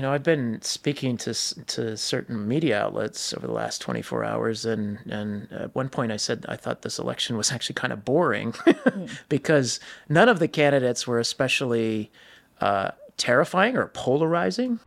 You know, I've been speaking to to certain media outlets over the last 24 hours, and and at one point I said I thought this election was actually kind of boring because none of the candidates were especially uh, terrifying or polarizing.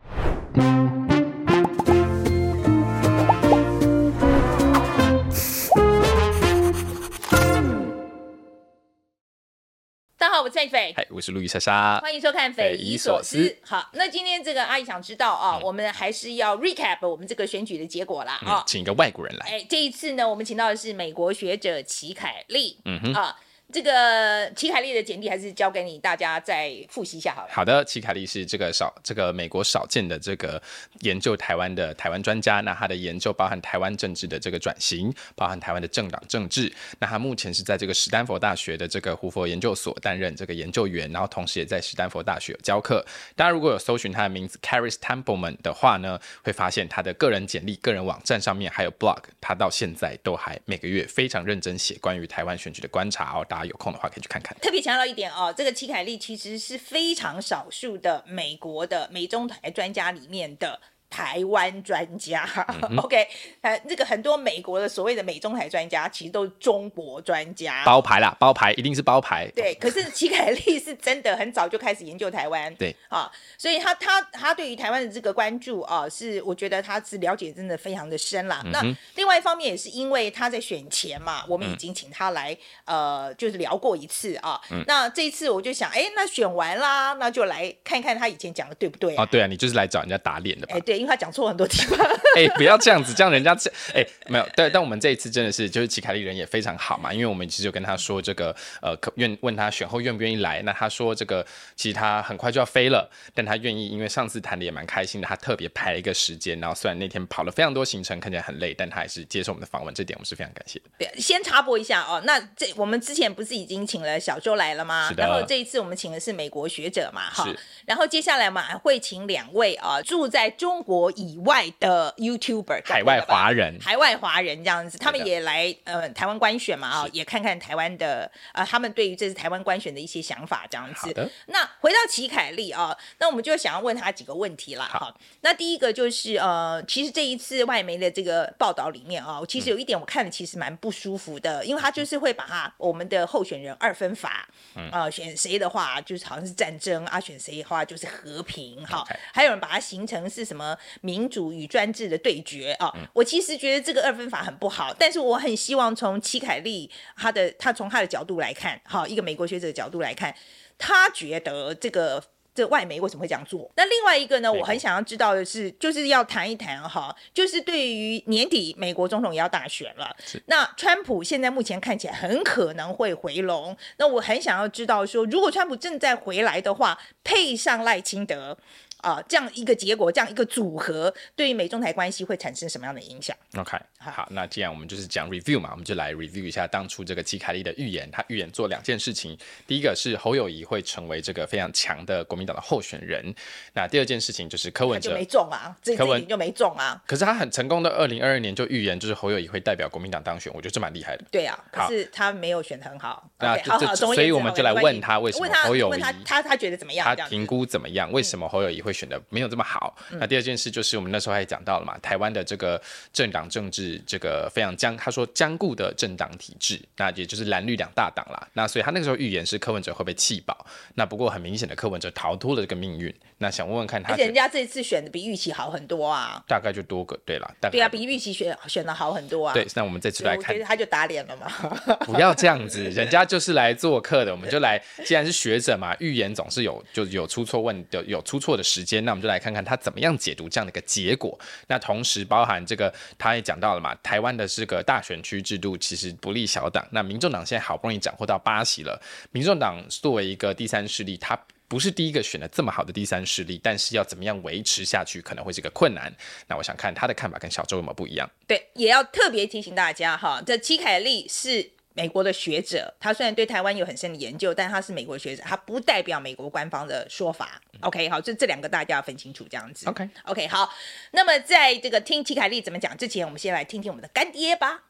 蔡斐，嗨，我是路易莎莎，欢迎收看《匪夷所思》。好，那今天这个阿姨想知道啊，我们还是要 recap 我们这个选举的结果啦啊，请一个外国人来。哎，这一次呢，我们请到的是美国学者齐凯利，嗯哼啊。这个齐凯利的简历还是交给你大家再复习一下好了。好的，齐凯利是这个少这个美国少见的这个研究台湾的台湾专家。那他的研究包含台湾政治的这个转型，包含台湾的政党政治。那他目前是在这个史丹佛大学的这个胡佛研究所担任这个研究员，然后同时也在史丹佛大学有教课。大家如果有搜寻他的名字 Caris Templeman 的话呢，会发现他的个人简历、个人网站上面还有 blog，他到现在都还每个月非常认真写关于台湾选举的观察哦。大家有空的话可以去看看。特别强调一点哦，这个齐凯利其实是非常少数的美国的美中台专家里面的。台湾专家，OK，呃，这个很多美国的所谓的美中台专家，其实都是中国专家，包牌啦，包牌一定是包牌。对，可是齐凯利是真的很早就开始研究台湾，对啊，所以他他他对于台湾的这个关注啊，是我觉得他是了解真的非常的深啦。那另外一方面也是因为他在选前嘛，我们已经请他来呃，就是聊过一次啊。那这一次我就想，哎，那选完啦，那就来看一看他以前讲的对不对啊？对啊，你就是来找人家打脸的吧？哎，对。他讲错很多地方，哎，不要这样子，这样人家这，哎，没有，对，但我们这一次真的是，就是齐凯丽人也非常好嘛，因为我们其实有跟他说这个，呃，可愿问他选后愿不愿意来，那他说这个其实他很快就要飞了，但他愿意，因为上次谈的也蛮开心的，他特别排了一个时间，然后虽然那天跑了非常多行程，看起来很累，但他还是接受我们的访问，这点我们是非常感谢的。对，先插播一下哦，那这我们之前不是已经请了小周来了吗？然后这一次我们请的是美国学者嘛，哈，然后接下来我们还会请两位啊住在中国。国以外的 YouTuber，海外华人，海外华人这样子，他们也来呃台湾官选嘛啊，也看看台湾的呃他们对于这次台湾官选的一些想法这样子。那回到齐凯利啊，那我们就想要问他几个问题啦。哈。那第一个就是呃，其实这一次外媒的这个报道里面啊，其实有一点我看的其实蛮不舒服的，因为他就是会把他我们的候选人二分法，啊选谁的话就是好像是战争啊，选谁的话就是和平哈，还有人把它形成是什么？民主与专制的对决啊！我其实觉得这个二分法很不好，但是我很希望从齐凯利他的他从他的角度来看，哈，一个美国学者的角度来看，他觉得这个这外媒为什么会这样做？那另外一个呢，我很想要知道的是，就是要谈一谈哈，就是对于年底美国总统也要大选了，那川普现在目前看起来很可能会回笼，那我很想要知道说，如果川普正在回来的话，配上赖清德。啊，这样一个结果，这样一个组合，对于美中台关系会产生什么样的影响？OK，好，那既然我们就是讲 review 嘛，我们就来 review 一下当初这个齐凯利的预言。他预言做两件事情，第一个是侯友谊会成为这个非常强的国民党的候选人。那第二件事情就是柯文哲没中啊，这柯文就没中啊。可是他很成功的，二零二二年就预言就是侯友谊会代表国民党当选，我觉得这蛮厉害的。对啊，可是他没有选得很好。那好所以我们就来问他为什么侯友谊他他觉得怎么样？他评估怎么样？为什么侯友谊会选的没有这么好？好，那第二件事就是我们那时候还讲到了嘛，台湾的这个政党政治这个非常僵，他说僵固的政党体制，那也就是蓝绿两大党啦。那所以他那个时候预言是柯文哲会被气爆，那不过很明显的柯文哲逃脱了这个命运。那想问问看他，而且人家这次选的比预期好很多啊，大概就多个对了，对啊，比预期选选的好很多啊。对，那我们这次来看，他就打脸了嘛。不要这样子，人家就是来做客的，我们就来，既然是学者嘛，预言总是有就有出错问有有出错的时间，那我们就来看看。他怎么样解读这样的一个结果？那同时包含这个，他也讲到了嘛，台湾的这个大选区制度其实不利小党。那民众党现在好不容易斩获到八席了，民众党作为一个第三势力，他不是第一个选的这么好的第三势力，但是要怎么样维持下去，可能会是个困难。那我想看他的看法跟小周有没有不一样？对，也要特别提醒大家哈，这齐凯利是。美国的学者，他虽然对台湾有很深的研究，但他是美国学者，他不代表美国官方的说法。OK，好，这这两个大家要分清楚，这样子。OK，OK，好。那么在这个听齐凯利怎么讲之前，我们先来听听我们的干爹吧。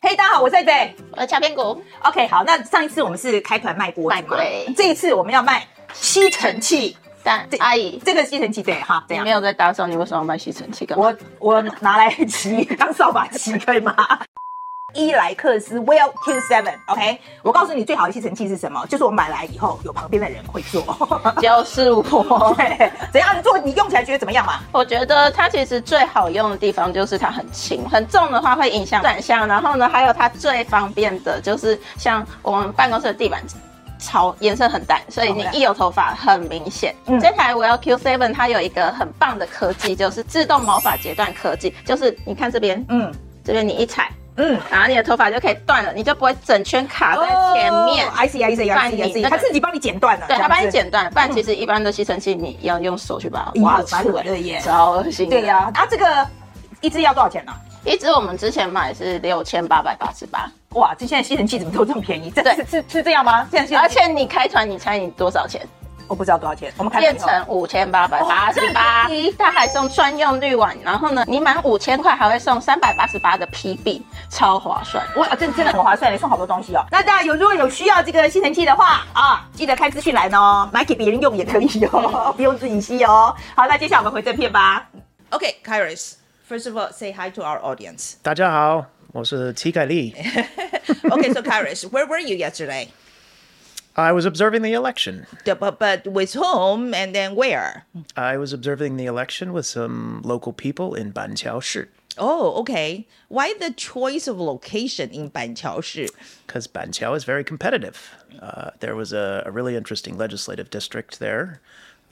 嘿，大家好，我是贝贝，我是敲边鼓。OK，好，那上一次我们是开团卖锅，卖锅，这一次我们要卖吸尘器。但阿姨，这个吸尘器对哈，这样没有在打扫，你为什么要买吸尘器？我我拿来 骑当扫把骑可以吗？伊莱克斯 Well Q7，OK，我告诉你最好的吸尘器是什么？就是我买来以后有旁边的人会做，就是我。对，怎样做？你用起来觉得怎么样嘛？我觉得它其实最好用的地方就是它很轻，很重的话会影响转向。然后呢，还有它最方便的就是像我们办公室的地板。超颜色很淡，所以你一有头发很明显。这台 Well Q7 它有一个很棒的科技，就是自动毛发截断科技。就是你看这边，嗯，这边你一踩，嗯，然后你的头发就可以断了，你就不会整圈卡在前面。I see, I see, I see, 它自己帮你剪断了。对，它帮你剪断。不然其实一般的吸尘器你要用手去把它挖出来，超恶心。对呀，它这个一支要多少钱呢？一支我们之前买是六千八百八十八。哇，这现在吸尘器怎么都这么便宜？这是是是这样吗？现在而且你开团，你猜你多少钱？我不知道多少钱。我们开变成五千八百八十八，它还送专用滤网。然后呢，你满五千块还会送三百八十八的 PB，超划算。哇，真真的很划算，你送好多东西哦。那大家有如果有需要这个吸尘器的话啊，记得开资讯栏哦，买给别人用也可以哦，不用自己吸哦。好，那接下来我们回正片吧。OK，Kairis，first of all say hi to our audience。大家好。我是齐凯利。okay, so Karis, where were you yesterday? I was observing the election. But, but with whom and then where? I was observing the election with some local people in Banqiao Shi. Oh, okay. Why the choice of location in Banqiao Shi? Because Banqiao is very competitive. Uh, there was a, a really interesting legislative district there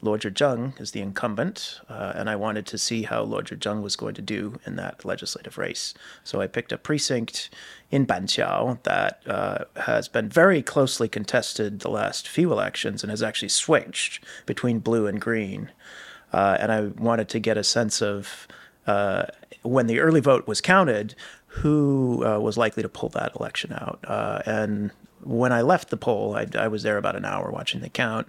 Luo Zhizheng is the incumbent, uh, and I wanted to see how Luo Zhizheng was going to do in that legislative race. So I picked a precinct in Banqiao that uh, has been very closely contested the last few elections and has actually switched between blue and green. Uh, and I wanted to get a sense of uh, when the early vote was counted, who uh, was likely to pull that election out. Uh, and when I left the poll, I, I was there about an hour watching the count.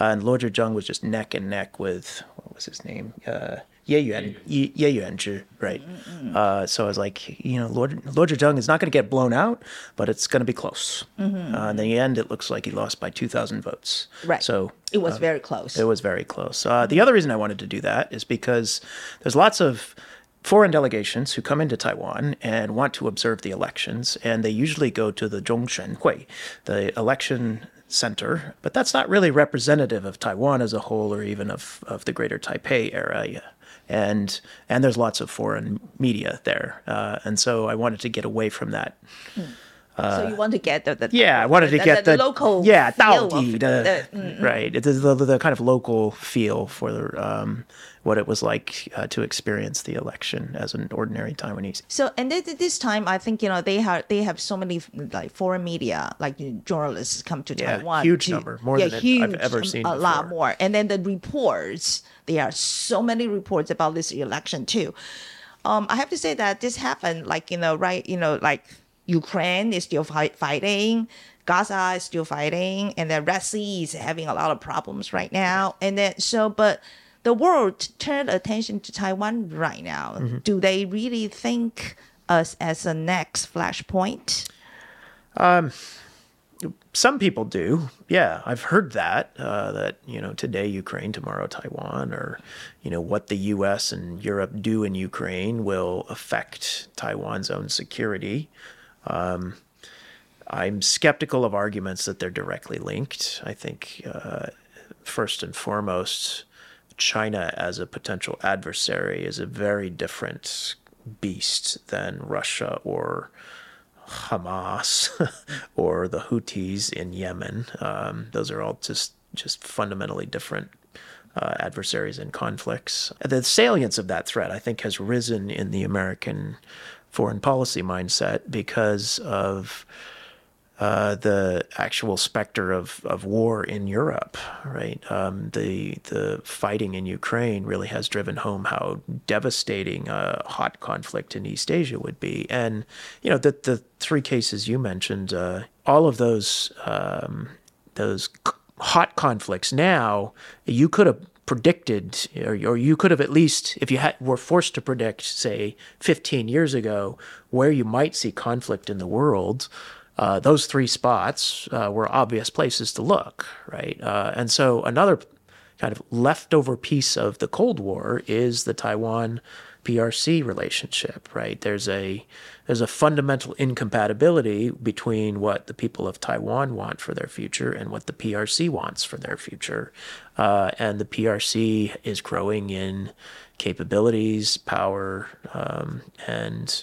Uh, and Luo Zhizheng was just neck and neck with what was his name? Uh, Ye Yuan, Ye, Ye Yuanzhi, right? Mm-hmm. Uh, so I was like, you know, Lord Luo Zhizheng is not going to get blown out, but it's going to be close. Mm-hmm. Uh, in the end, it looks like he lost by 2,000 votes. Right. So it was uh, very close. It was very close. Uh, the other reason I wanted to do that is because there's lots of foreign delegations who come into Taiwan and want to observe the elections, and they usually go to the Zhongshen Hui, the election center, but that's not really representative of Taiwan as a whole or even of, of the greater Taipei area. And and there's lots of foreign media there, uh, and so I wanted to get away from that. Hmm. Uh, so you want to get the, the yeah, I wanted to get the, the, local yeah, 到底 the, mm, mm. right, it's the, the, kind of local feel for the um, what it was like uh, to experience the election as an ordinary Taiwanese. So, and this time, I think you know they have they have so many like foreign media, like journalists come to yeah, Taiwan. Huge to, number, more yeah, than huge, I've ever seen. A before. lot more, and then the reports. There are so many reports about this election too. Um, I have to say that this happened like you know right you know like Ukraine is still fight, fighting. Gaza is still fighting, and the Red Sea is having a lot of problems right now. And then so, but the world turned attention to Taiwan right now. Mm-hmm. Do they really think us as a next flashpoint? Um, some people do. Yeah, I've heard that. Uh, that you know, today Ukraine, tomorrow Taiwan, or you know, what the U.S. and Europe do in Ukraine will affect Taiwan's own security. Um, I'm skeptical of arguments that they're directly linked. I think uh, first and foremost, China as a potential adversary is a very different beast than Russia or Hamas or the Houthis in Yemen. Um, those are all just just fundamentally different uh, adversaries and conflicts. The salience of that threat, I think, has risen in the American foreign policy mindset because of uh, the actual specter of, of war in Europe, right? Um, the the fighting in Ukraine really has driven home how devastating a hot conflict in East Asia would be, and you know the the three cases you mentioned, uh, all of those um, those hot conflicts now you could have predicted, or, or you could have at least, if you had, were forced to predict, say, 15 years ago, where you might see conflict in the world, uh, those three spots uh, were obvious places to look, right? Uh, and so another kind of leftover piece of the Cold War is the Taiwan PRC relationship, right? There's a there's a fundamental incompatibility between what the people of Taiwan want for their future and what the PRC wants for their future, uh, and the PRC is growing in capabilities, power, um, and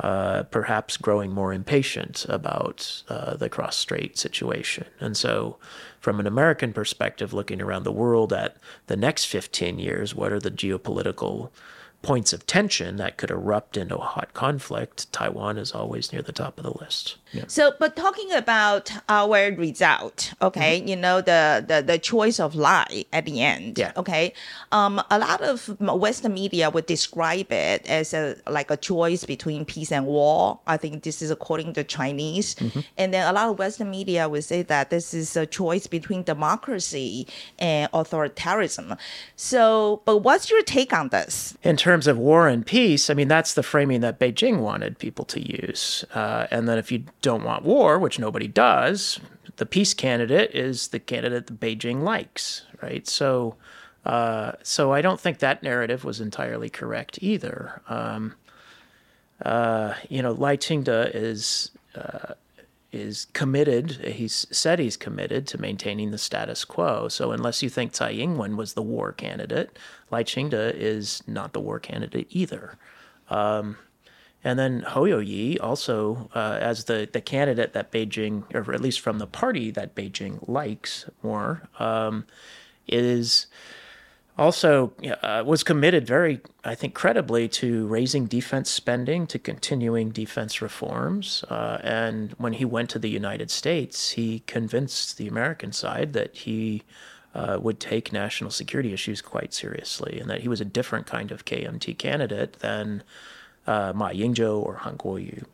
uh, perhaps growing more impatient about uh, the cross strait situation. And so, from an American perspective, looking around the world at the next 15 years, what are the geopolitical points of tension that could erupt into a hot conflict, Taiwan is always near the top of the list. Yeah. So, but talking about our result, okay, mm-hmm. you know the, the the choice of lie at the end. Yeah. Okay. Um, a lot of Western media would describe it as a like a choice between peace and war. I think this is according to Chinese, mm-hmm. and then a lot of Western media would say that this is a choice between democracy and authoritarianism. So, but what's your take on this? In terms of war and peace, I mean that's the framing that Beijing wanted people to use, uh, and then if you don't want war, which nobody does, the peace candidate is the candidate that Beijing likes, right? So, uh, so I don't think that narrative was entirely correct either. Um, uh, you know, Lai Ching-te is uh, is committed. He's said he's committed to maintaining the status quo. So unless you think Tsai Ing-wen was the war candidate, Lai Ching-te is not the war candidate either. Um, and then Yu-ih also uh, as the, the candidate that Beijing, or at least from the party that Beijing likes more, um, is also uh, was committed very, I think, credibly to raising defense spending, to continuing defense reforms. Uh, and when he went to the United States, he convinced the American side that he uh, would take national security issues quite seriously and that he was a different kind of KMT candidate than uh, Ma Ying-jeou or Han Kuo-yu.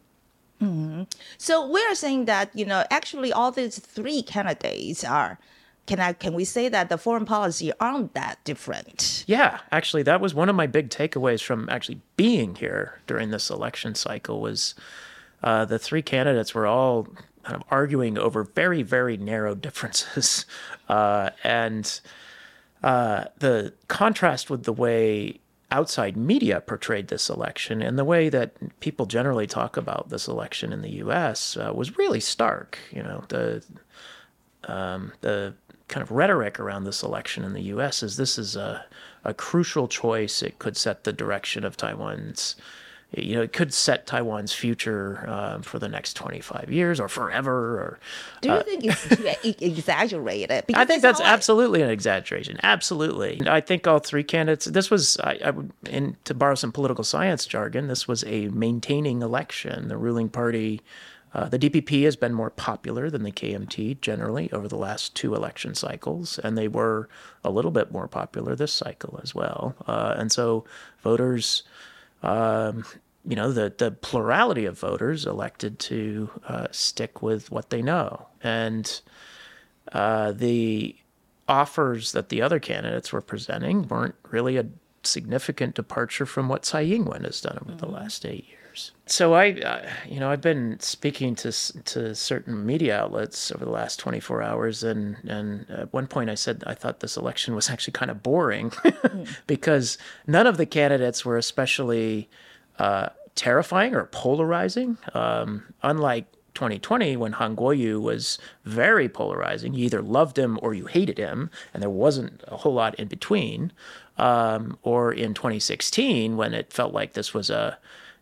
Mm-hmm. So we're saying that you know actually all these three candidates are. Can I can we say that the foreign policy aren't that different? Yeah, actually, that was one of my big takeaways from actually being here during this election cycle was uh, the three candidates were all kind of arguing over very very narrow differences, uh, and uh, the contrast with the way outside media portrayed this election and the way that people generally talk about this election in the U.S. Uh, was really stark. You know, the um, the kind of rhetoric around this election in the U.S. is this is a a crucial choice. It could set the direction of Taiwan's you know, it could set Taiwan's future uh, for the next 25 years or forever. Or do you uh, think it's exaggerated? I think that's absolutely an exaggeration. Absolutely. I think all three candidates. This was, I, I would, in, to borrow some political science jargon, this was a maintaining election. The ruling party. Uh, the DPP has been more popular than the KMT generally over the last two election cycles, and they were a little bit more popular this cycle as well. Uh, and so voters um, you know, the, the plurality of voters elected to uh, stick with what they know. And uh, the offers that the other candidates were presenting weren't really a significant departure from what Tsai Ing-wen has done over mm-hmm. the last eight years. So I, uh, you know, I've been speaking to to certain media outlets over the last 24 hours, and and at one point I said I thought this election was actually kind of boring mm. because none of the candidates were especially uh, terrifying or polarizing. Um, unlike 2020 when Han Kuo-yu was very polarizing. You either loved him or you hated him, and there wasn't a whole lot in between. Um, or in 2016 when it felt like this was a,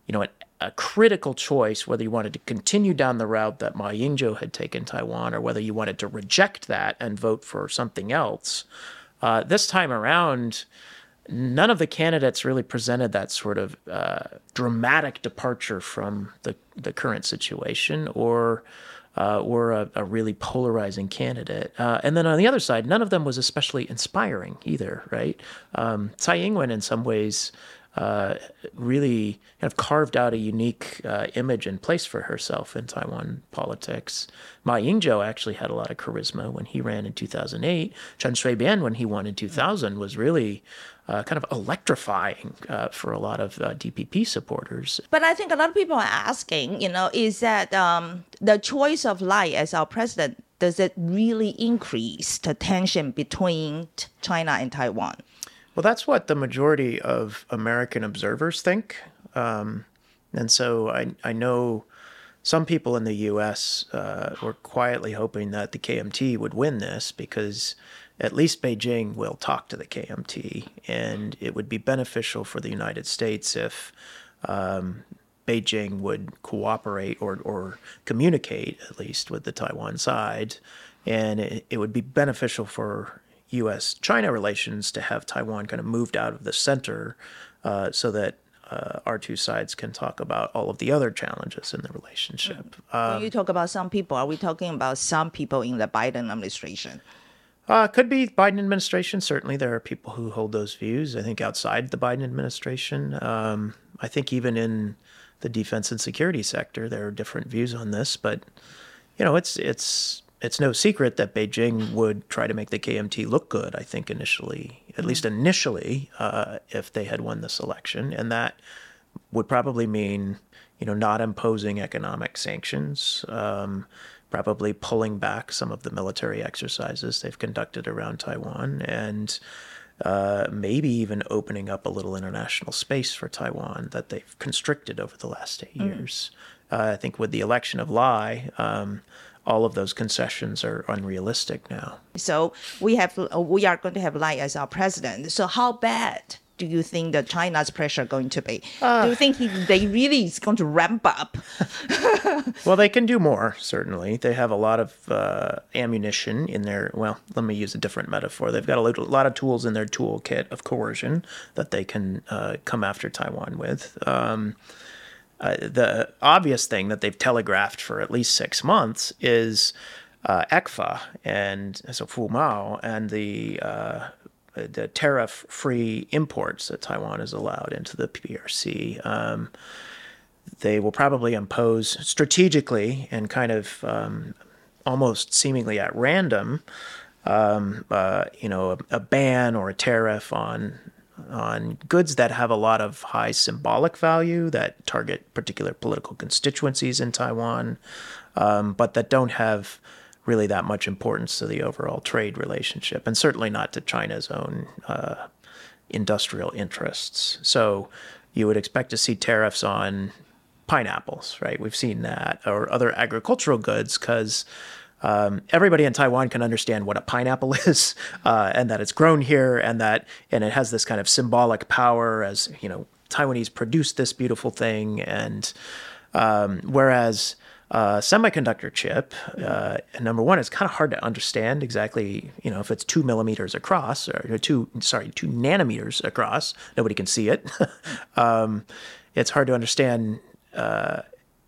you know, an a critical choice whether you wanted to continue down the route that Ma Ying-jeou had taken Taiwan or whether you wanted to reject that and vote for something else. Uh, this time around, none of the candidates really presented that sort of uh, dramatic departure from the, the current situation or uh, or a, a, really polarizing candidate. Uh, and then on the other side, none of them was especially inspiring either, right? Um, Tsai Ing-wen, in some ways, uh, really kind of carved out a unique uh, image and place for herself in Taiwan politics. Ma Ying-jeou actually had a lot of charisma when he ran in 2008. Chen Shui-bian, when he won in 2000, was really uh, kind of electrifying uh, for a lot of uh, DPP supporters. But I think a lot of people are asking, you know, is that um, the choice of Lai as our president does it really increase the tension between China and Taiwan? Well, that's what the majority of American observers think. Um, and so I, I know some people in the U.S. Uh, were quietly hoping that the KMT would win this because at least Beijing will talk to the KMT, and it would be beneficial for the United States if um, Beijing would cooperate or, or communicate at least with the Taiwan side, and it, it would be beneficial for U.S. China relations to have Taiwan kind of moved out of the center uh, so that uh, our two sides can talk about all of the other challenges in the relationship. Um, when you talk about some people, are we talking about some people in the Biden administration? Uh, could be Biden administration. Certainly, there are people who hold those views. I think outside the Biden administration, um, I think even in the defense and security sector, there are different views on this. But you know, it's it's it's no secret that Beijing would try to make the KMT look good. I think initially, at least mm-hmm. initially, uh, if they had won this election, and that would probably mean, you know, not imposing economic sanctions, um, probably pulling back some of the military exercises they've conducted around Taiwan, and uh, maybe even opening up a little international space for Taiwan that they've constricted over the last eight mm. years. Uh, I think with the election of Lai. Um, all of those concessions are unrealistic now. So we have we are going to have Lai as our president. So how bad do you think that China's pressure going to be? Uh, do you think he, they really is going to ramp up? well, they can do more. Certainly, they have a lot of uh, ammunition in their. Well, let me use a different metaphor. They've got a, little, a lot of tools in their toolkit of coercion that they can uh, come after Taiwan with. Um, uh, the obvious thing that they've telegraphed for at least six months is uh, ECFA and so Fu Mao and the uh, the tariff-free imports that Taiwan is allowed into the PRC. Um, they will probably impose strategically and kind of um, almost seemingly at random, um, uh, you know, a, a, ban or a tariff on on goods that have a lot of high symbolic value that target particular political constituencies in Taiwan, um, but that don't have really that much importance to the overall trade relationship, and certainly not to China's own uh, industrial interests. So you would expect to see tariffs on pineapples, right? We've seen that, or other agricultural goods, because um, everybody in Taiwan can understand what a pineapple is, uh, and that it's grown here, and that and it has this kind of symbolic power as you know Taiwanese produced this beautiful thing, and um, whereas uh, semiconductor chip, uh, number one, it's kind of hard to understand exactly, you know, if it's two millimeters across or two, sorry, two nanometers across. Nobody can see it. um, it's hard to understand uh,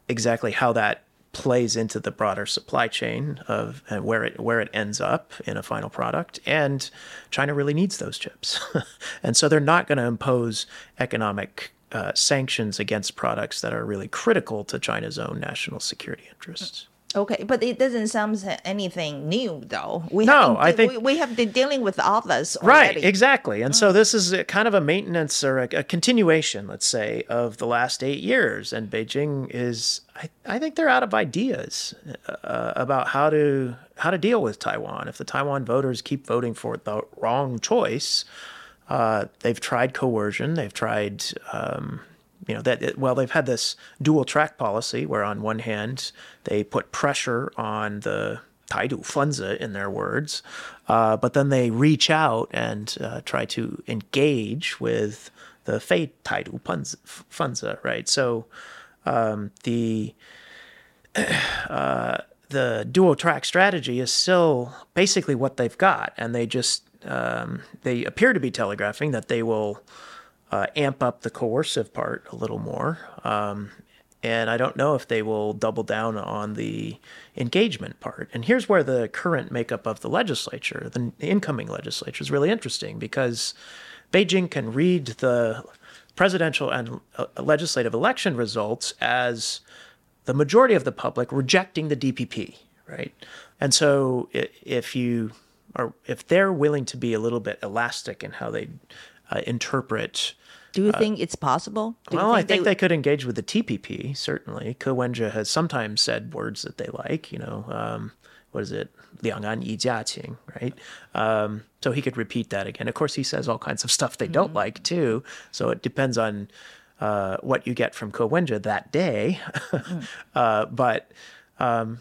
exactly how that plays into the broader supply chain of and where it where it ends up in a final product and China really needs those chips and so they're not going to impose economic uh, sanctions against products that are really critical to China's own national security interests. Okay, but it doesn't sound anything new, though. We no, I think we, we, have been dealing with others. Already. Right, exactly. And mm. so this is kind of a maintenance or a, a, continuation, let's say, of the last eight years. And Beijing is, I, I think they're out of ideas uh, about how to how to deal with Taiwan. If the Taiwan voters keep voting for the wrong choice, uh, they've tried coercion. They've tried. Um, you know that well they've had this dual track policy where on one hand they put pressure on the Taidu Fenzi in their words, uh, but then they reach out and uh, try to engage with the Fei Taidu Fenzi, right? So um, the uh, the dual track strategy is still basically what they've got, and they just um, they appear to be telegraphing that they will uh, amp up the coercive part a little more. Um, and I don't know if they will double down on the engagement part. And here's where the current makeup of the legislature, the incoming legislature, is really interesting because Beijing can read the presidential and uh, legislative election results as the majority of the public rejecting the DPP, right? And so if you are, if they're willing to be a little bit elastic in how they uh, interpret do you uh, think it's possible? Do well, think I think they... they... could engage with the TPP, certainly. Ko Wen-je has sometimes said words that they like, you know, um, what is it? 两岸一家亲, right? Um, so he could repeat that again. Of course, he says all kinds of stuff they mm-hmm. don't like, too. So it depends on uh, what you get from Ko Wen-je that day. mm. uh, but um,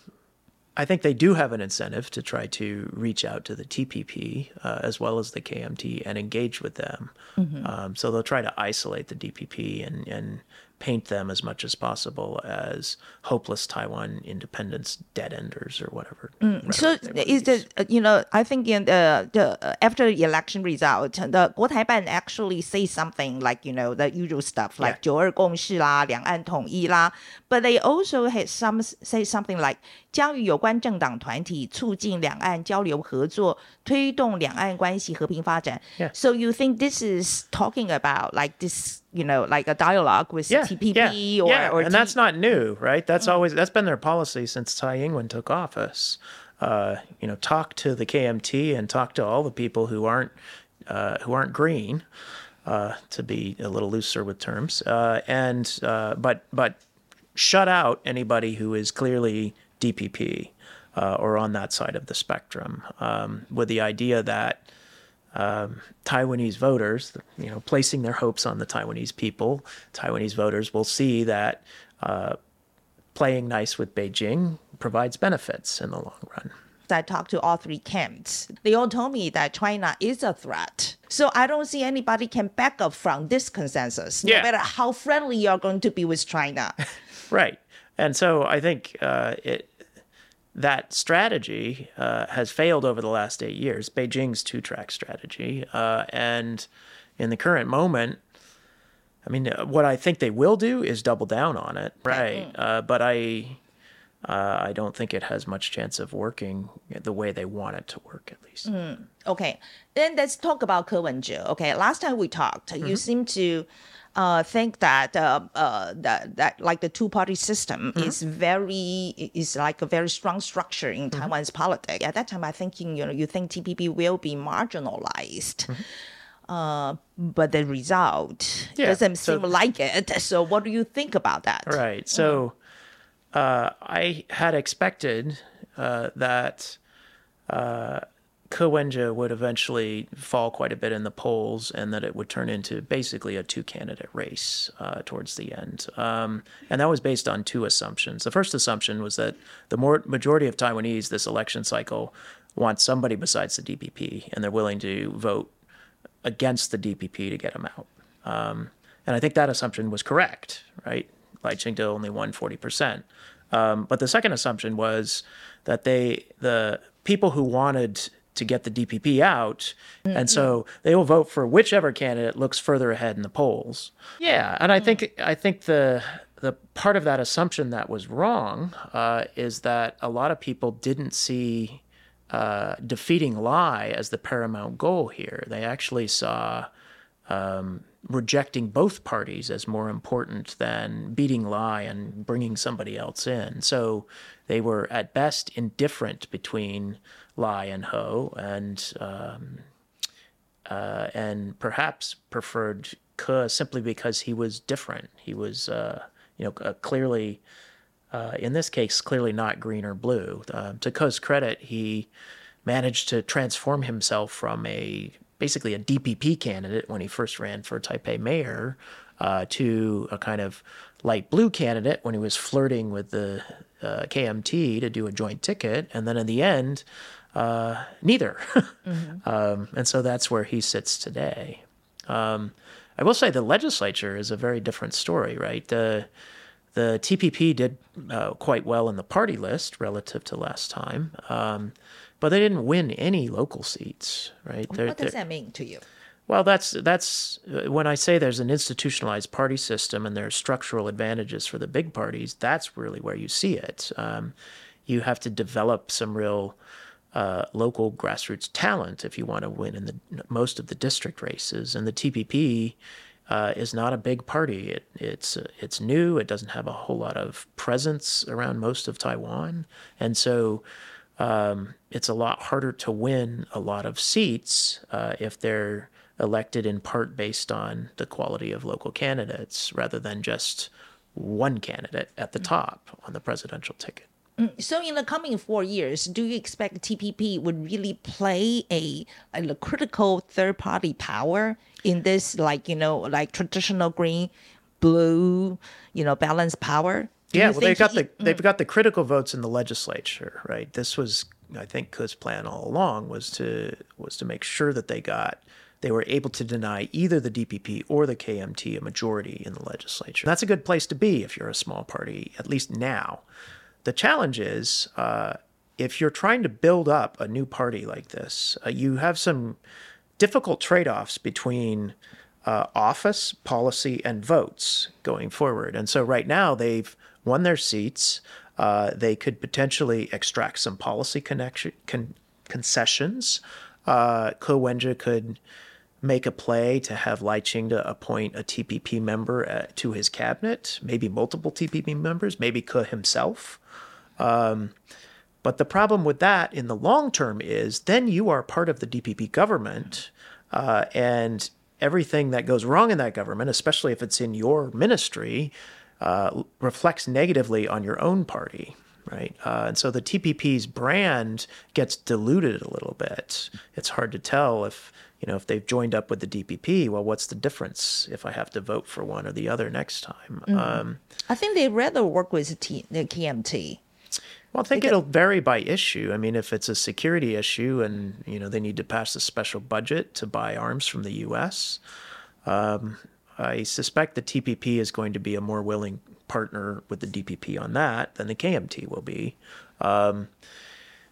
I think they do have an incentive to try to reach out to the TPP uh, as well as the KMT and engage with them. Um, so they'll try to isolate the DPP and, and paint them as much as possible as hopeless Taiwan independence dead enders or whatever. So rhetoric they wanna is use. the uh, you know I think in the the uh, after the election result, the 国台办 actually say something like you know the usual stuff like Yeah. 九二共识啦、两岸统一啦 ，but they also had some say something like 将与有关政党团体促进两岸交流合作，推动两岸关系和平发展。 Yeah. So you think this is talking about like this you know like a dialogue with yeah, TPP yeah, or yeah. or and T- that's not new, right? That's always that's been their policy since Tsai Ing-wen took office. Uh, you know, talk to the KMT and talk to all the people who aren't uh, who aren't green, uh, to be a little looser with terms, uh, and uh, but but shut out anybody who is clearly DPP uh, or on that side of the spectrum, um, with the idea that um, Taiwanese voters, you know, placing their hopes on the Taiwanese people, Taiwanese voters will see that uh, playing nice with Beijing provides benefits in the long run. I talked to all three camps. They all told me that China is a threat. So I don't see anybody can back up from this consensus, Yeah. no matter how friendly you're going to be with China. Right. And so I think uh, it, that strategy uh, has failed over the last eight years, Beijing's two track strategy. Uh, and in the current moment, I mean, uh, what I think they will do is double down on it. Right. Uh, but I. Uh, I don't think it has much chance of working the way they want it to work, at least. Okay, then let's talk about Ke Wen-je. Okay, last time we talked, you seem to uh, think that uh, uh, that that like the two-party system is very is like a very strong structure in Taiwan's politics. At that time, I think you know you think TPP will be marginalized. Uh, but the result Yeah, doesn't so- seem like it. So, what do you think about that? Right. So uh, I had expected uh, that uh, would eventually fall quite a bit in the polls and that it would turn into basically a two candidate race uh, towards the end. Um, and that was based on two assumptions. The first assumption was that the more, majority of Taiwanese this election cycle want somebody besides the DPP and they're willing to vote against the DPP to get him out. Um, and I think that assumption was correct, right? Lai Ching-te only won 40%. Um, but the second assumption was that they, the people who wanted to get the DPP out, and so they will vote for whichever candidate looks further ahead in the polls. Yeah, and I think I think the the part of that assumption that was wrong uh, is that a lot of people didn't see uh, defeating Lai as the paramount goal here. They actually saw um, rejecting both parties as more important than beating Lai and bringing somebody else in. So they were at best indifferent between Lai and Ho, and um, uh, and perhaps preferred Ke simply because he was different. He was, uh, you know, uh, clearly, uh, in this case, clearly not green or blue. Uh, to Ke's credit, he managed to transform himself from a basically a DPP candidate when he first ran for Taipei mayor uh, to a kind of light blue candidate when he was flirting with the uh, KMT to do a joint ticket, and then in the end, uh, neither. um, and so that's where he sits today. Um, I will say the legislature is a very different story, right? The the TPP did uh, quite well in the party list relative to last time, um, but they didn't win any local seats, right? They're- What does they're- that mean to you? well, that's that's uh, when I say there's an institutionalized party system and there's structural advantages for the big parties. That's really where you see it. Um, you have to develop some real uh, local grassroots talent if you want to win in the most of the district races. And the TPP uh, is not a big party. It, it's uh, it's new. It doesn't have a whole lot of presence around most of Taiwan, and so um, it's a lot harder to win a lot of seats uh, if they're elected in part based on the quality of local candidates rather than just one candidate at the top on the presidential ticket. So in the coming four years, do you expect TPP would really play a, a critical third party power in this, like you know, like traditional green, blue, you know, balanced power? Do yeah, well, they've got he- the they've mm. got the critical votes in the legislature, right? This was, I think, Ko's plan all along was to was to make sure that they got they were able to deny either the DPP or the KMT a majority in the legislature. That's a good place to be if you're a small party, at least now. The challenge is uh, if you're trying to build up a new party like this, uh, you have some difficult trade offs between uh, office, policy, and votes going forward. And so right now they've won their seats. Uh, they could potentially extract some policy connection, con- concessions. Uh, Ko Wen-je could make a play to have Lai Ching to appoint a TPP member uh, to his cabinet, maybe multiple TPP members, maybe Ke himself. Um, but the problem with that in the long term is then you are part of the DPP government, uh, and everything that goes wrong in that government, especially if it's in your ministry, uh, reflects negatively on your own party, right? Uh, and so the TPP's brand gets diluted a little bit. It's hard to tell if you know if they've joined up with the DPP. Well, what's the difference if I have to vote for one or the other next time? Um, I think they'd rather work with T, the KMT. Well, I think it'll vary by issue. I mean, if it's a security issue and you know they need to pass a special budget to buy arms from the U.S., um, I suspect the TPP is going to be a more willing partner with the DPP on that than the KMT will be. Um,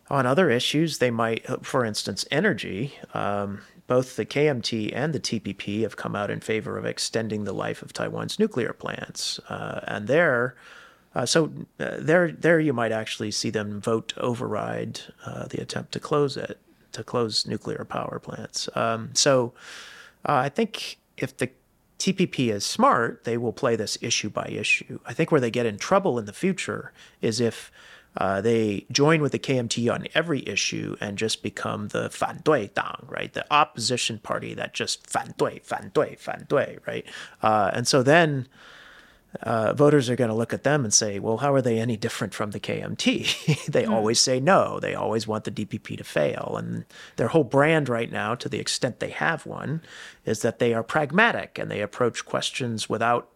on other issues, they might, for instance, energy. Um, both the KMT and the TPP have come out in favor of extending the life of Taiwan's nuclear plants, uh, and there. Uh, so uh, there, there you might actually see them vote to override uh, the attempt to close it, to close nuclear power plants. Um, so uh, I think if the TPP is smart, they will play this issue by issue. I think where they get in trouble in the future is if uh, they join with the KMT on every issue and just become the 反对党, right? The opposition party that just 反对,反对,反对, right? Uh, and so then uh, voters are going to look at them and say, well, how are they any different from the KMT? they hmm. always say no. They always want the DPP to fail. And their whole brand right now, to the extent they have one, is that they are pragmatic and they approach questions without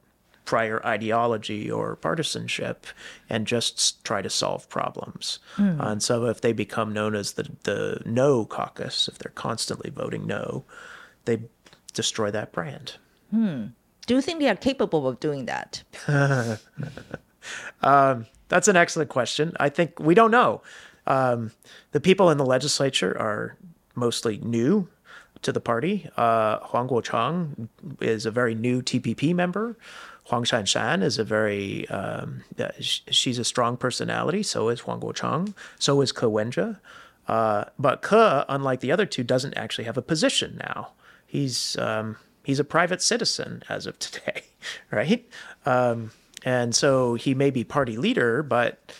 prior ideology or partisanship and just try to solve problems. Hmm. and so if they become known as the, the no caucus, if they're constantly voting no, they destroy that brand. Hmm. Do you think they are capable of doing that? That's an excellent question. I think we don't know. Um, the people in the legislature are mostly new to the party. Uh, Huang Guochang is a very new TPP member. Huang Shanshan is a very, um, uh, she's a strong personality. So is Huang Guochang. So is Ke Wenja. Uh, but Ke, unlike the other two, doesn't actually have a position now. He's um, he's a private citizen as of today, right? Um, and so he may be party leader, but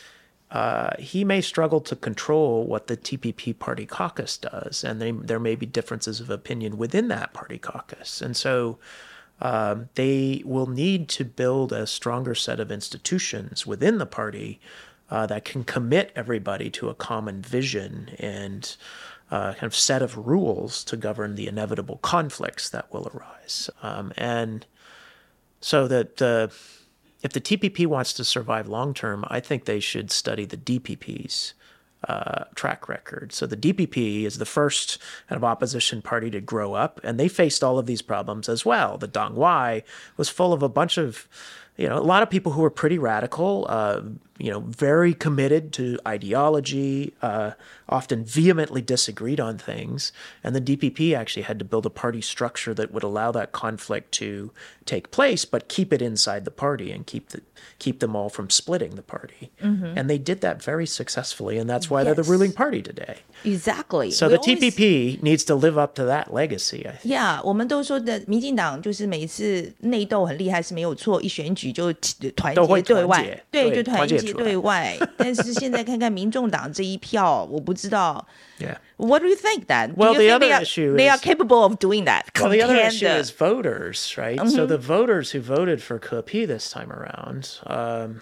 uh, he may struggle to control what the TPP party caucus does, and they, there may be differences of opinion within that party caucus. And so um, they will need to build a stronger set of institutions within the party uh, that can commit everybody to a common vision and uh, kind of set of rules to govern the inevitable conflicts that will arise. Um, and so that if the TPP wants to survive long term, I think they should study the DPP's uh, track record. So the DPP is the first kind of opposition party to grow up, and they faced all of these problems as well. The Dangwai was full of a bunch of, you know, a lot of people who were pretty radical, uh, you know, very committed to ideology, uh, often vehemently disagreed on things. And the DPP actually had to build a party structure that would allow that conflict to take place, but keep it inside the party and keep the keep them all from splitting the party. And they did that very successfully, and that's why they're the Yes. ruling party today. Exactly. So We the always- TPP needs to live up to that legacy. I think. Yeah，我们都说的民进党就是每一次内斗很厉害是没有错，一选举 许就团都会结对外团结，对，对就团结 对对外。但是现在看看民众党这一票，我不知道。Yeah. What do you think then? Well, the other they are, issue they are capable of doing that. Well, the other issue is voters, right? Mm-hmm. So the voters who voted for Ko P this time around, um,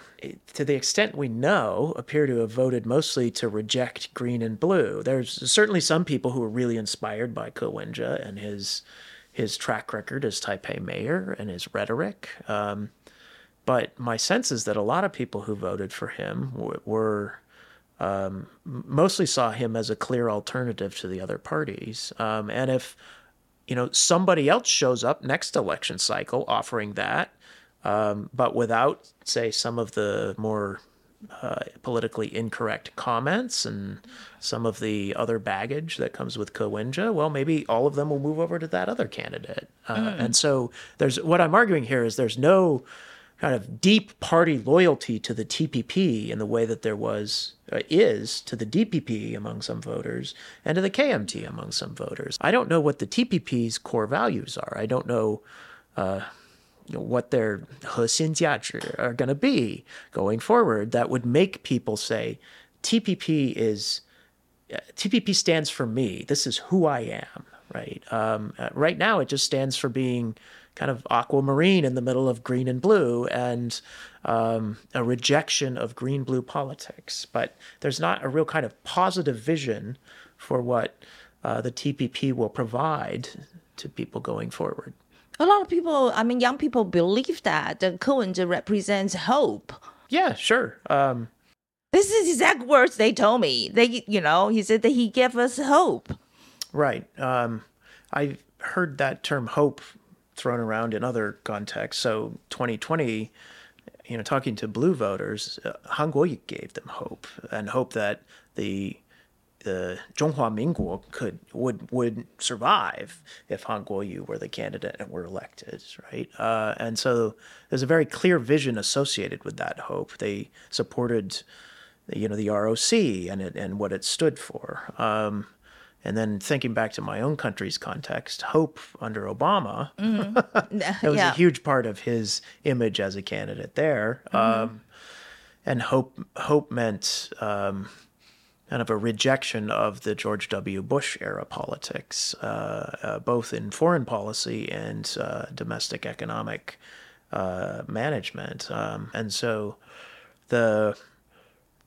to the extent we know, appear to have voted mostly to reject green and blue. There's certainly some people who are really inspired by Ko Wen-je and his his track record as Taipei mayor and his rhetoric. Um, but my sense is that a lot of people who voted for him w- were um, mostly saw him as a clear alternative to the other parties. Um, and if you know somebody else shows up next election cycle offering that, um, but without say some of the more uh, politically incorrect comments and some of the other baggage that comes with Ko Wen-je, well, maybe all of them will move over to that other candidate. Uh, And so there's what I'm arguing here is there's no kind of deep party loyalty to the TPP in the way that there was uh, is to the DPP among some voters and to the KMT among some voters. I don't know what the TPP's core values are. I don't know uh, you know, what their 核心价值 are going to be going forward that would make people say TPP is uh, TPP stands for me. This is who I am, right? Um, uh, right now, it just stands for being kind of aquamarine in the middle of green and blue and um, a rejection of green blue politics. But there's not a real kind of positive vision for what uh, the TPP will provide to people going forward. A lot of people, I mean, young people believe that the Ko Wen-je represents hope. Yeah, sure. Um, This is exact words they told me. They, you know, he said that he gave us hope. Right. Um, I've heard that term hope thrown around in other contexts. So 2020, you know, talking to blue voters, uh, Kuo-yu gave them hope and hope that the the Zhonghua Minguo could would would survive if Han Kuo-yu were the candidate and were elected, right? Uh, and so there's a very clear vision associated with that hope. They supported, you know, the ROC and it and what it stood for. Um, and then thinking back to my own country's context, hope under Obama, that was yeah. a huge part of his image as a candidate there. Um, and hope hope meant um, kind of a rejection of the George W. Bush era politics, uh, uh, both in foreign policy and uh, domestic economic uh, management. Um, and so the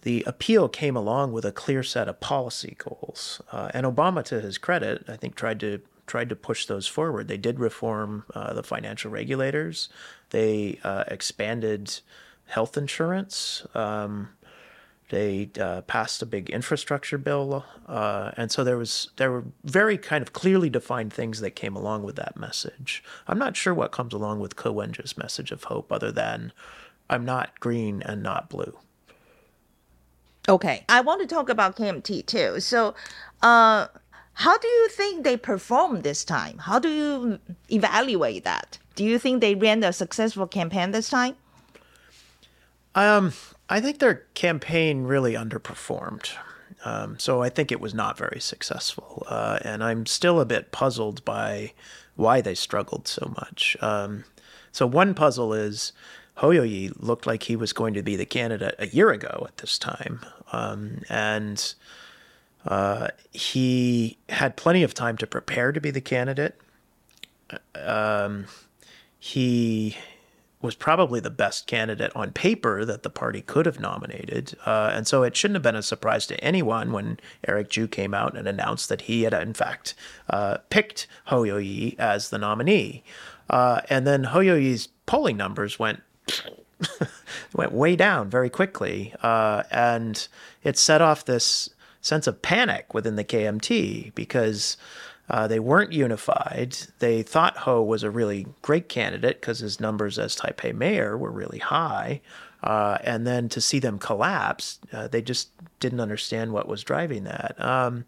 the appeal came along with a clear set of policy goals. Uh, and Obama, to his credit, I think tried to tried to push those forward. They did reform uh, the financial regulators. They uh, expanded health insurance. Um, they uh, passed a big infrastructure bill, uh, and so there was there were very kind of clearly defined things that came along with that message. I'm not sure what comes along with Ko Wen-je's message of hope, other than I'm not green and not blue. Okay, I want to talk about KMT too. So, uh, how do you think they performed this time? How do you evaluate that? Do you think they ran a successful campaign this time? Um, I think their campaign really underperformed. Um, so I think it was not very successful. Uh, and I'm still a bit puzzled by why they struggled so much. Um, so one puzzle is Hou Yu-ih looked like he was going to be the candidate a year ago at this time. Um, and uh, he had plenty of time to prepare to be the candidate. Um, he was probably the best candidate on paper that the party could have nominated. Uh, and so it shouldn't have been a surprise to anyone when Eric Chu came out and announced that he had, in fact, uh, picked Hou Yu-ih as the nominee. Uh, and then Hou Yu-ih's polling numbers went went way down very quickly, uh, and it set off this sense of panic within the KMT because uh, they weren't unified. They thought Ho was a really great candidate because his numbers as Taipei mayor were really high, uh, and then to see them collapse, uh, they just didn't understand what was driving that. Um,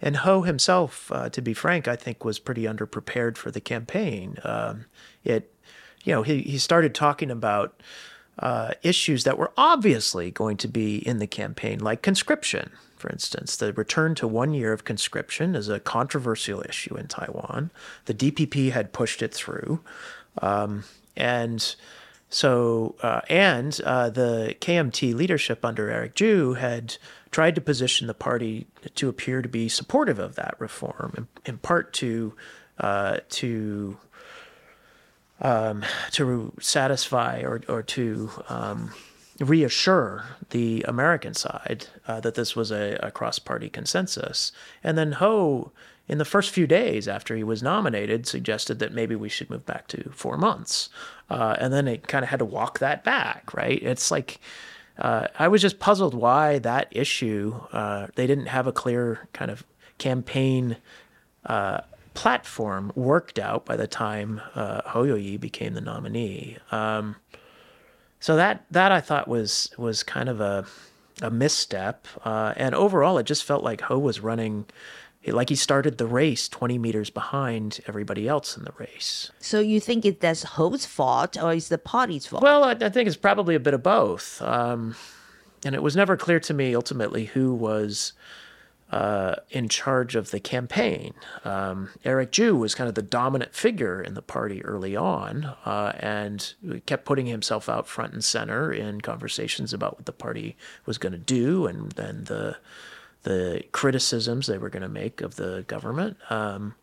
and Ho himself, uh, to be frank, I think was pretty underprepared for the campaign. Um, it you know, he, he started talking about uh, issues that were obviously going to be in the campaign, like conscription, for instance. The return to one year of conscription is a controversial issue in Taiwan. The DPP had pushed it through. Um, and so, uh, and uh, the KMT leadership under Eric Chu had tried to position the party to appear to be supportive of that reform, in, in part to uh, to um, to satisfy or or to um, reassure the American side uh, that this was a, a cross-party consensus, and then Ho in the first few days after he was nominated, suggested that maybe we should move back to four months. Uh, and then it kind of had to walk that back, right? It's like, uh, I was just puzzled why that issue, uh, they didn't have a clear kind of campaign uh, platform worked out by the time uh, Hou Yu-ih became the nominee. Um, so that that I thought was was kind of a a misstep, uh, and overall, it just felt like Ho was running like he started the race 20 meters behind everybody else in the race. So you think it that's Ho's fault or is the party's fault? Well, I, I think it's probably a bit of both. Um, and it was never clear to me ultimately who was uh, in charge of the campaign. Um, Eric Chu was kind of the dominant figure in the party early on uh, and kept putting himself out front and center in conversations about what the party was going to do and then the the criticisms they were going to make of the government. Um,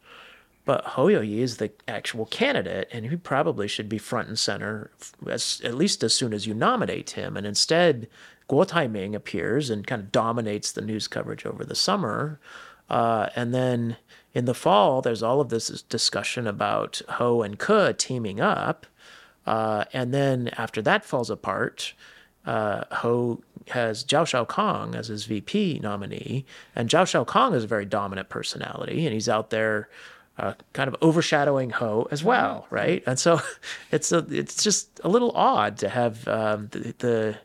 but Hou Yu-ih is the actual candidate, and he probably should be front and center as, at least as soon as you nominate him. And instead, Guo Taiming appears and kind of dominates the news coverage over the summer. Uh, and then in the fall, there's all of this discussion about Ho and Ke teaming up. Uh, and then after that falls apart, uh, Ho has Zhao Xiaokang as his VP nominee, and Zhao Xiaokang is a very dominant personality, and he's out there uh, kind of overshadowing Ho as well, right? And so it's a, it's just a little odd to have um, the, the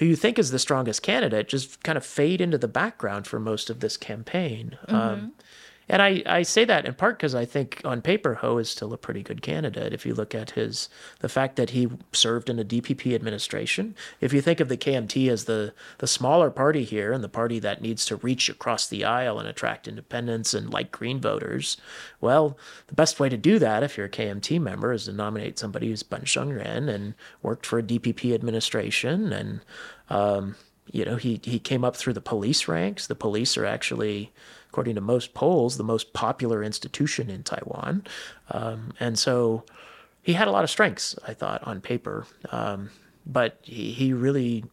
who you think is the strongest candidate just kind of fade into the background for most of this campaign. Um, mm-hmm. Um, and I, I say that in part because I think on paper Ho is still a pretty good candidate. If you look at his the fact that he served in a DPP administration, if you think of the KMT as the the smaller party here and the party that needs to reach across the aisle and attract independents and light green voters, well, the best way to do that if you're a KMT member is to nominate somebody who's Ban Shengren and worked for a DPP administration and um, you know he he came up through the police ranks. The police are actually according to most polls, the most popular institution in Taiwan. Um, and so he had a lot of strengths, I thought, on paper. Um, but he, he really,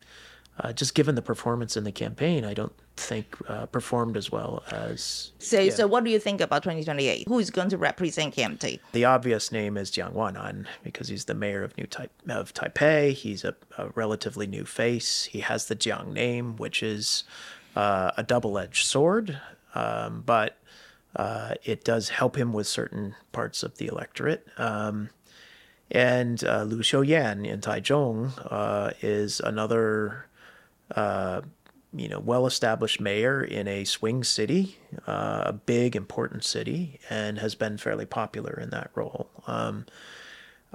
uh, just given the performance in the campaign, I don't think uh, performed as well as. So, yeah. so what do you think about 2028? Who is going to represent KMT? The obvious name is Jiang Wan'an because he's the mayor of New tai- of Taipei. He's a, a, relatively new face. He has the Jiang name, which is uh, a double-edged sword um, but uh, it does help him with certain parts of the electorate. Um, and uh, Lu Xiuyan in Taichung uh, is another, uh, you know, well-established mayor in a swing city, uh, a big, important city, and has been fairly popular in that role. Um,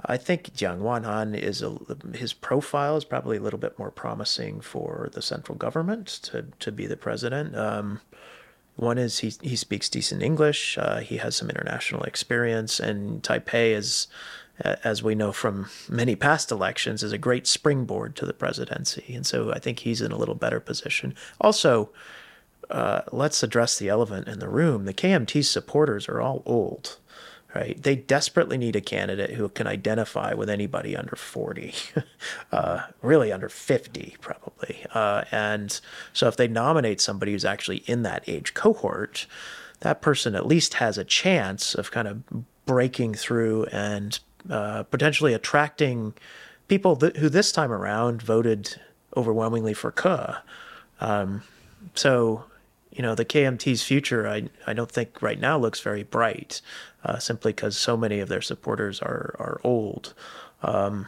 I think Jiang Wan'an is a, his profile is probably a little bit more promising for the central government to to be the president. Um, one is he he speaks decent English. Uh, he has some international experience, and Taipei is, as we know from many past elections, is a great springboard to the presidency. And so I think he's in a little better position. Also, uh, let's address the elephant in the room. The KMT supporters are all old right? They desperately need a candidate who can identify with anybody under 40, uh, really under 50, probably. Uh, and so if they nominate somebody who's actually in that age cohort, that person at least has a chance of kind of breaking through and uh, potentially attracting people who this time around voted overwhelmingly for Ke. Um, so you know the KMT's future I I don't think right now looks very bright, uh, simply because so many of their supporters are are old. Um,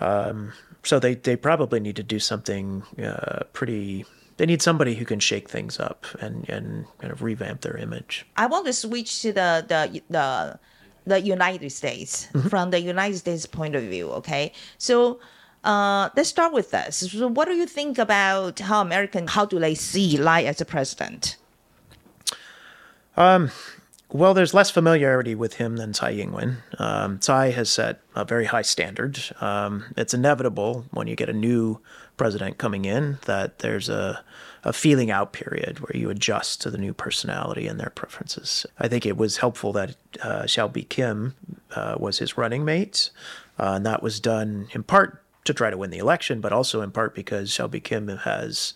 um, so they they probably need to do something uh, pretty. They need somebody who can shake things up and and kind of revamp their image. I want to switch to the the the the United States mm-hmm. from the United States point of view. Okay, so uh, let's start with this. So what do you think about how American, how do they see Lai as a president? Um, well, there's less familiarity with him than Tsai Ing-wen. Um, Tsai has set a very high standard. Um, it's inevitable when you get a new president coming in that there's a, a feeling out period where you adjust to the new personality and their preferences. I think it was helpful that uh, Hsiao Kim uh, was his running mate, uh, and that was done in part to try to win the election, but also in part because Hsiao Kim has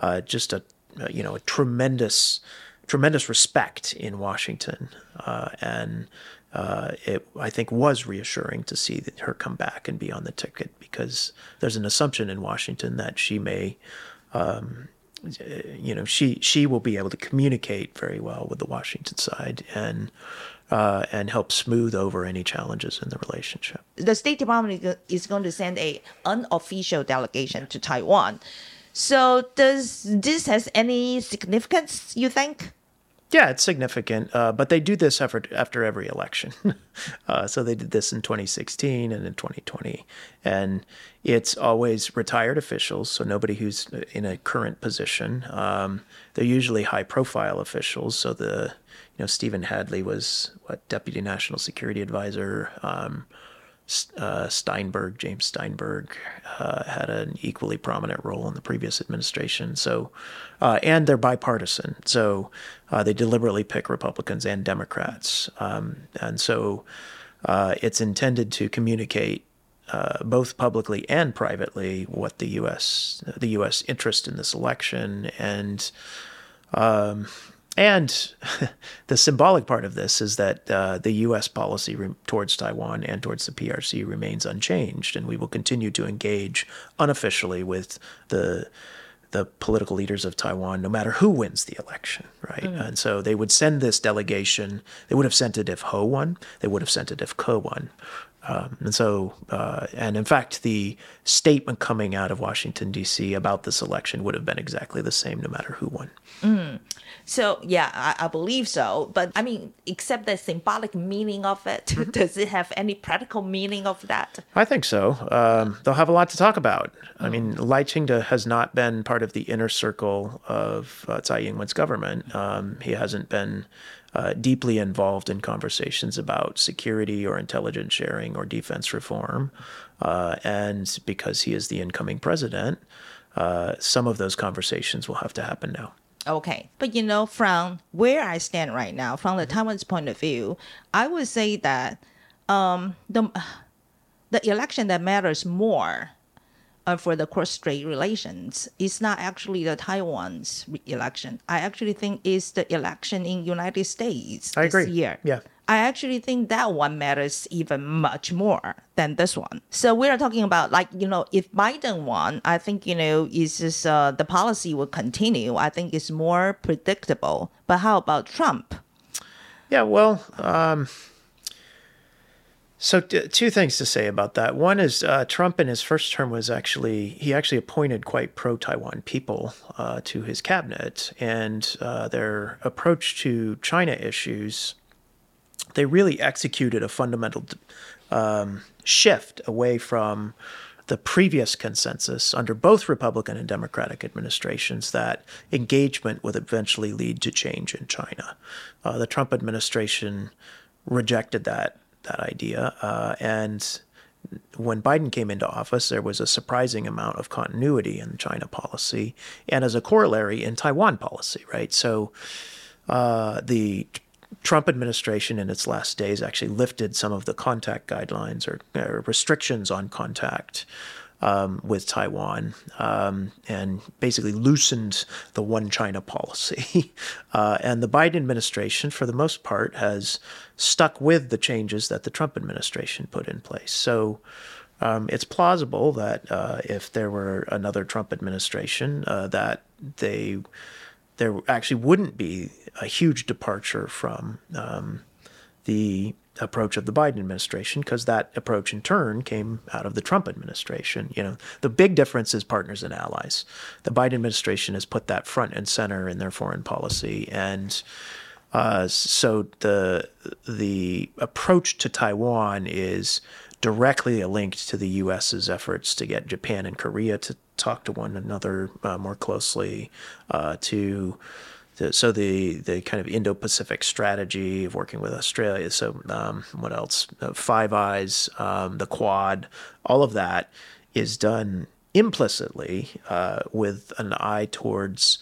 uh, just a you know a tremendous tremendous respect in Washington, uh, and uh, it I think was reassuring to see her come back and be on the ticket because there's an assumption in Washington that she may. Um, you know, she she will be able to communicate very well with the Washington side and uh, and help smooth over any challenges in the relationship. The State Department is going to send a unofficial delegation to Taiwan. So does this has any significance? You think? Yeah, it's significant, uh, but they do this after after every election. uh, so they did this in 2016 and in 2020, and it's always retired officials, so nobody who's in a current position. Um, they're usually high-profile officials. So the you know Stephen Hadley was what deputy national security advisor. Um, uh, Steinberg, James Steinberg, uh, had an equally prominent role in the previous administration. So, uh, and they're bipartisan. So, uh, they deliberately pick Republicans and Democrats. Um, and so, uh, it's intended to communicate uh, both publicly and privately what the U.S. the U.S. interest in this election and. Um, and the symbolic part of this is that uh, the U.S. policy re- towards Taiwan and towards the PRC remains unchanged, and we will continue to engage unofficially with the the political leaders of Taiwan, no matter who wins the election, right? Mm. And so they would send this delegation. They would have sent it if Ho won. They would have sent it if Ko won. Um, and so, uh, and in fact, the statement coming out of Washington D.C. about this election would have been exactly the same, no matter who won. Mm. So yeah, I, I, believe so. But I mean, except the symbolic meaning of it, mm-hmm. does it have any practical meaning of that? I think so. Um, they'll have a lot to talk about. I mean, Lai Ching-te has not been part of the inner circle of uh, Tsai Ing-wen's government. Um, he hasn't been uh, deeply involved in conversations about security or intelligence sharing or defense reform. Uh, and because he is the incoming president, uh, some of those conversations will have to happen now. Okay. But you know, from where I stand right now, from the Taiwan's point of view, I would say that um, the the election that matters more uh, for the cross-strait relations is not actually the Taiwan's election. I actually think it's the election in United States I this agree. year. Yeah. I actually think that one matters even much more than this one. So we are talking about like you know if Biden won, I think you know is just uh, the policy will continue. I think it's more predictable. But how about Trump? Yeah, well. Um... So, t- two things to say about that. One is uh, Trump in his first term was actually, he actually appointed quite pro Taiwan people uh, to his cabinet, and uh, their approach to China issues they really executed a fundamental um, shift away from the previous consensus under both Republican and Democratic administrations that engagement would eventually lead to change in China. Uh, the Trump administration rejected that that idea, uh, and when Biden came into office, there was a surprising amount of continuity in China policy, and as a corollary in Taiwan policy. Right, so. Uh, the Trump administration in its last days actually lifted some of the contact guidelines or, or restrictions on contact um, with Taiwan um, and basically loosened the one China policy. uh, and the Biden administration, for the most part, has stuck with the changes that the Trump administration put in place. So um, it's plausible that uh, if there were another Trump administration, uh, that they there actually wouldn't be a huge departure from um, the approach of the Biden administration because that approach in turn came out of the Trump administration. You know, the big difference is partners and allies. The Biden administration has put that front and center in their foreign policy, and uh, so the the approach to Taiwan is directly linked to the U.S.'s efforts to get Japan and Korea to talk to one another uh, more closely, uh, to so the the kind of Indo-Pacific strategy of working with Australia. So um, what else? Uh, Five Eyes, um, the Quad, all of that is done implicitly uh, with an eye towards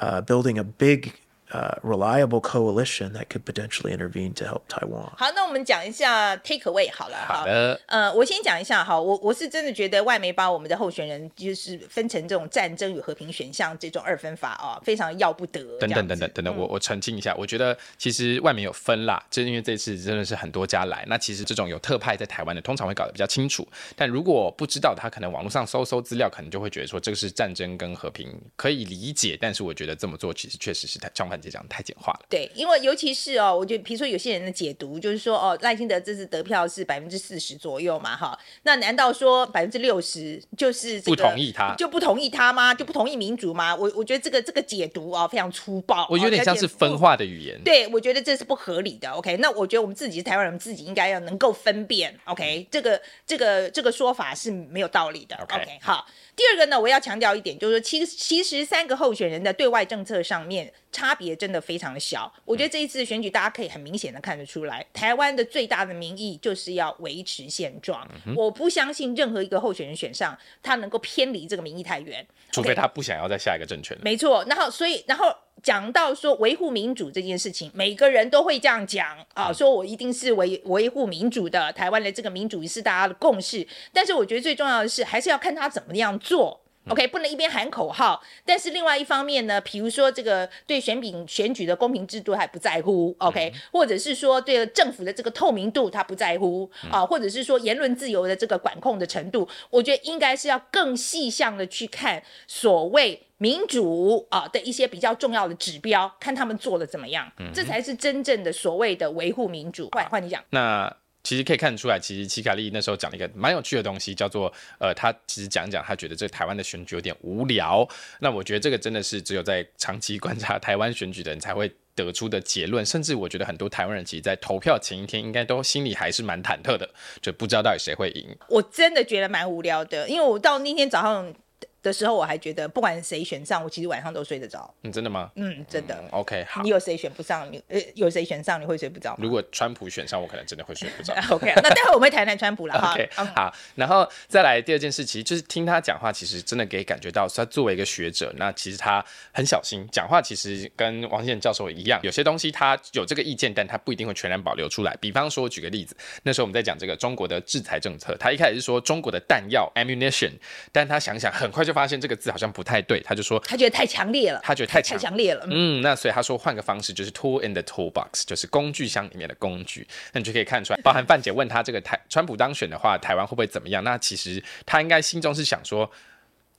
uh, building a big uh, reliable coalition that could potentially intervene to help Taiwan. 好，那我们讲一下 take away 好了。好的，呃，我先讲一下哈，我我是真的觉得外媒把我们的候选人就是分成这种战争与和平选项这种二分法啊，非常要不得。等等等等等等，我我澄清一下，我觉得其实外媒有分啦，就是因为这次真的是很多家来，那其实这种有特派在台湾的，通常会搞得比较清楚。但如果不知道，他可能网络上搜搜资料，可能就会觉得说这个是战争跟和平，可以理解。但是我觉得这么做其实确实是太张范姐讲太简化了。对，因为尤其是哦，我觉得比如说有些人的解读就是说，哦，赖清德这次得票是百分之四十左右嘛，哈，那难道说百分之六十就是不同意他，就不同意他吗？就不同意民主吗？我我觉得这个这个解读啊非常粗暴，我有点像是分化的语言。对，我觉得这是不合理的。OK，那我觉得我们自己是台湾人，自己应该要能够分辨。OK，这个这个这个说法是没有道理的。OK，好。第二个呢，我要强调一点，就是说，其实其实三个候选人的对外政策上面差别真的非常的小。我觉得这一次选举，大家可以很明显的看得出来，台湾的最大的民意就是要维持现状。我不相信任何一个候选人选上，他能够偏离这个民意太远，除非他不想要在下一个政权。没错，然后所以然后。讲到说维护民主这件事情，每个人都会这样讲啊，说我一定是维维护民主的，台湾的这个民主是大家的共识。但是我觉得最重要的是，还是要看他怎么样做。OK，不能一边喊口号，但是另外一方面呢，比如说这个对选品选举的公平制度还不在乎，OK，或者是说对政府的这个透明度他不在乎啊，或者是说言论自由的这个管控的程度，我觉得应该是要更细项的去看所谓。民主啊的一些比较重要的指标，看他们做的怎么样，这才是真正的所谓的维护民主。换换你讲，那其实可以看得出来，其实齐卡利那时候讲了一个蛮有趣的东西，叫做呃，他其实讲讲，他觉得这台湾的选举有点无聊。那我觉得这个真的是只有在长期观察台湾选举的人才会得出的结论。甚至我觉得很多台湾人其实，在投票前一天，应该都心里还是蛮忐忑的，就不知道到底谁会赢。我真的觉得蛮无聊的，因为我到那天早上。的时候，我还觉得不管谁选上，我其实晚上都睡得着。嗯，真的吗？嗯，真的。OK，好。你有谁选不上？你呃，有谁选上你会睡不着？如果川普选上，我可能真的会睡不着。OK，那待会我们会谈谈川普了哈。OK，好。然后再来第二件事，其实就是听他讲话，其实真的可以感觉到，他作为一个学者，那其实他很小心讲话，其实跟王健教授一样，有些东西他有这个意见，但他不一定会全然保留出来。比方说，举个例子，那时候我们在讲这个中国的制裁政策，他一开始是说中国的弹药 ammunition，但他想想，很快就发现这个字好像。不太对，他就说他觉得太强烈了，他觉得太强烈了。嗯，那所以他说换个方式，就是 tool in the toolbox，就是工具箱里面的工具。那你就可以看出来，包含范姐问他这个台川普当选的话，台湾会不会怎么样？那其实他应该心中是想说。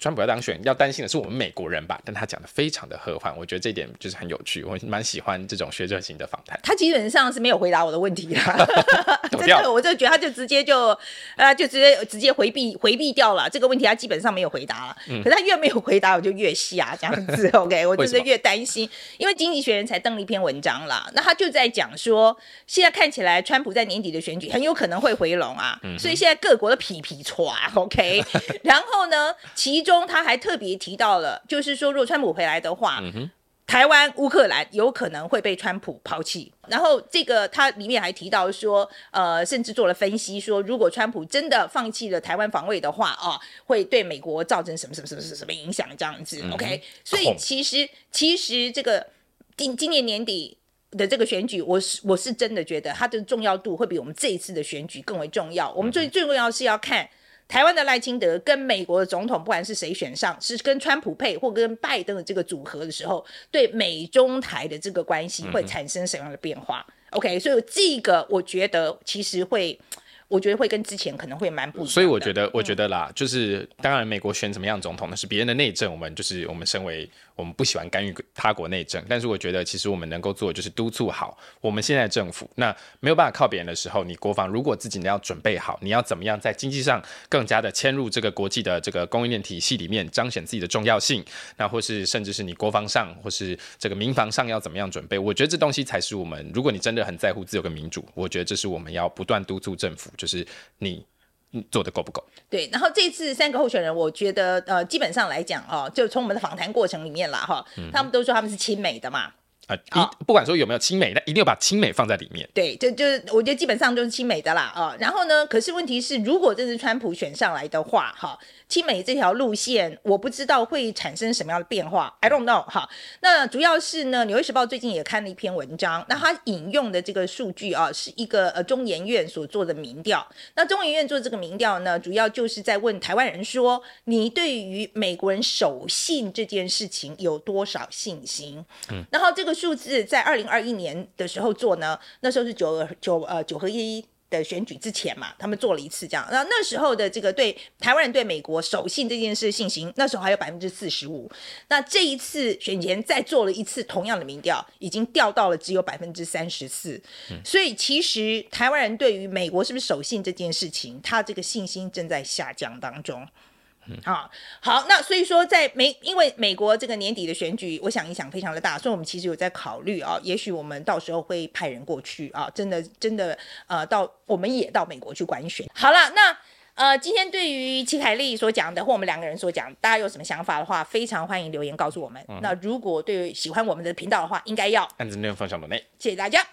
川普要当选，要担心的是我们美国人吧？但他讲的非常的和缓，我觉得这点就是很有趣，我蛮喜欢这种学者型的访谈。他基本上是没有回答我的问题啦，真的，我就觉得他就直接就呃，就直接直接回避回避掉了这个问题，他基本上没有回答了。可是他越没有回答，我就越瞎这样子。OK，我就是越担心，因为经济学人才登了一篇文章啦，那他就在讲说，现在看起来川普在年底的选举很有可能会回笼啊，所以现在各国的皮皮抓 OK，然后呢，其中。中他还特别提到了，就是说，如果川普回来的话，台湾、乌克兰有可能会被川普抛弃。然后这个他里面还提到说，呃，甚至做了分析，说如果川普真的放弃了台湾防卫的话，啊，会对美国造成什么什么什么什么影响？这样子，OK。所以其实其实这个今今年年底的这个选举，我是我是真的觉得它的重要度会比我们这一次的选举更为重要。我们最最重要是要看。台湾的赖清德跟美国的总统，不管是谁选上，是跟川普配或跟拜登的这个组合的时候，对美中台的这个关系会产生什么样的变化？OK，所以这个我觉得其实会，我觉得会跟之前可能会蛮不一样。所以我觉得，我觉得啦，就是当然美国选怎么样总统，那是别人的内政，我们就是我们身为。我们不喜欢干预他国内政，但是我觉得其实我们能够做的就是督促好我们现在政府。那没有办法靠别人的时候，你国防如果自己你要准备好，你要怎么样在经济上更加的嵌入这个国际的这个供应链体系里面，彰显自己的重要性。那或是甚至是你国防上或是这个民防上要怎么样准备？我觉得这东西才是我们，如果你真的很在乎自由跟民主，我觉得这是我们要不断督促政府，就是你。做的够不够？对，然后这次三个候选人，我觉得呃，基本上来讲哦，就从我们的访谈过程里面啦哈，他们都说他们是亲美的嘛。啊，一不管说有没有亲美，但一定要把亲美放在里面。对，就就是我觉得基本上就是亲美的啦啊。然后呢，可是问题是，如果这次川普选上来的话，哈。亲美这条路线，我不知道会产生什么样的变化，I don't know 哈。那主要是呢，《纽约时报》最近也看了一篇文章，那他引用的这个数据啊，是一个呃中研院所做的民调。那中研院做这个民调呢，主要就是在问台湾人说，你对于美国人守信这件事情有多少信心？嗯，然后这个数字在二零二一年的时候做呢，那时候是九九呃九合一。的选举之前嘛，他们做了一次这样，那那时候的这个对台湾人对美国守信这件事信心，那时候还有百分之四十五。那这一次选前再做了一次同样的民调，已经掉到了只有百分之三十四。所以其实台湾人对于美国是不是守信这件事情，他这个信心正在下降当中。啊，好，那所以说，在美，因为美国这个年底的选举，我想影响非常的大，所以我们其实有在考虑啊，也许我们到时候会派人过去啊，真的真的，呃，到我们也到美国去观选。好了，那呃，今天对于齐凯丽所讲的，或我们两个人所讲，大家有什么想法的话，非常欢迎留言告诉我们。那如果对喜欢我们的频道的话，应该要按赞、订阅、分享、内。谢谢大家。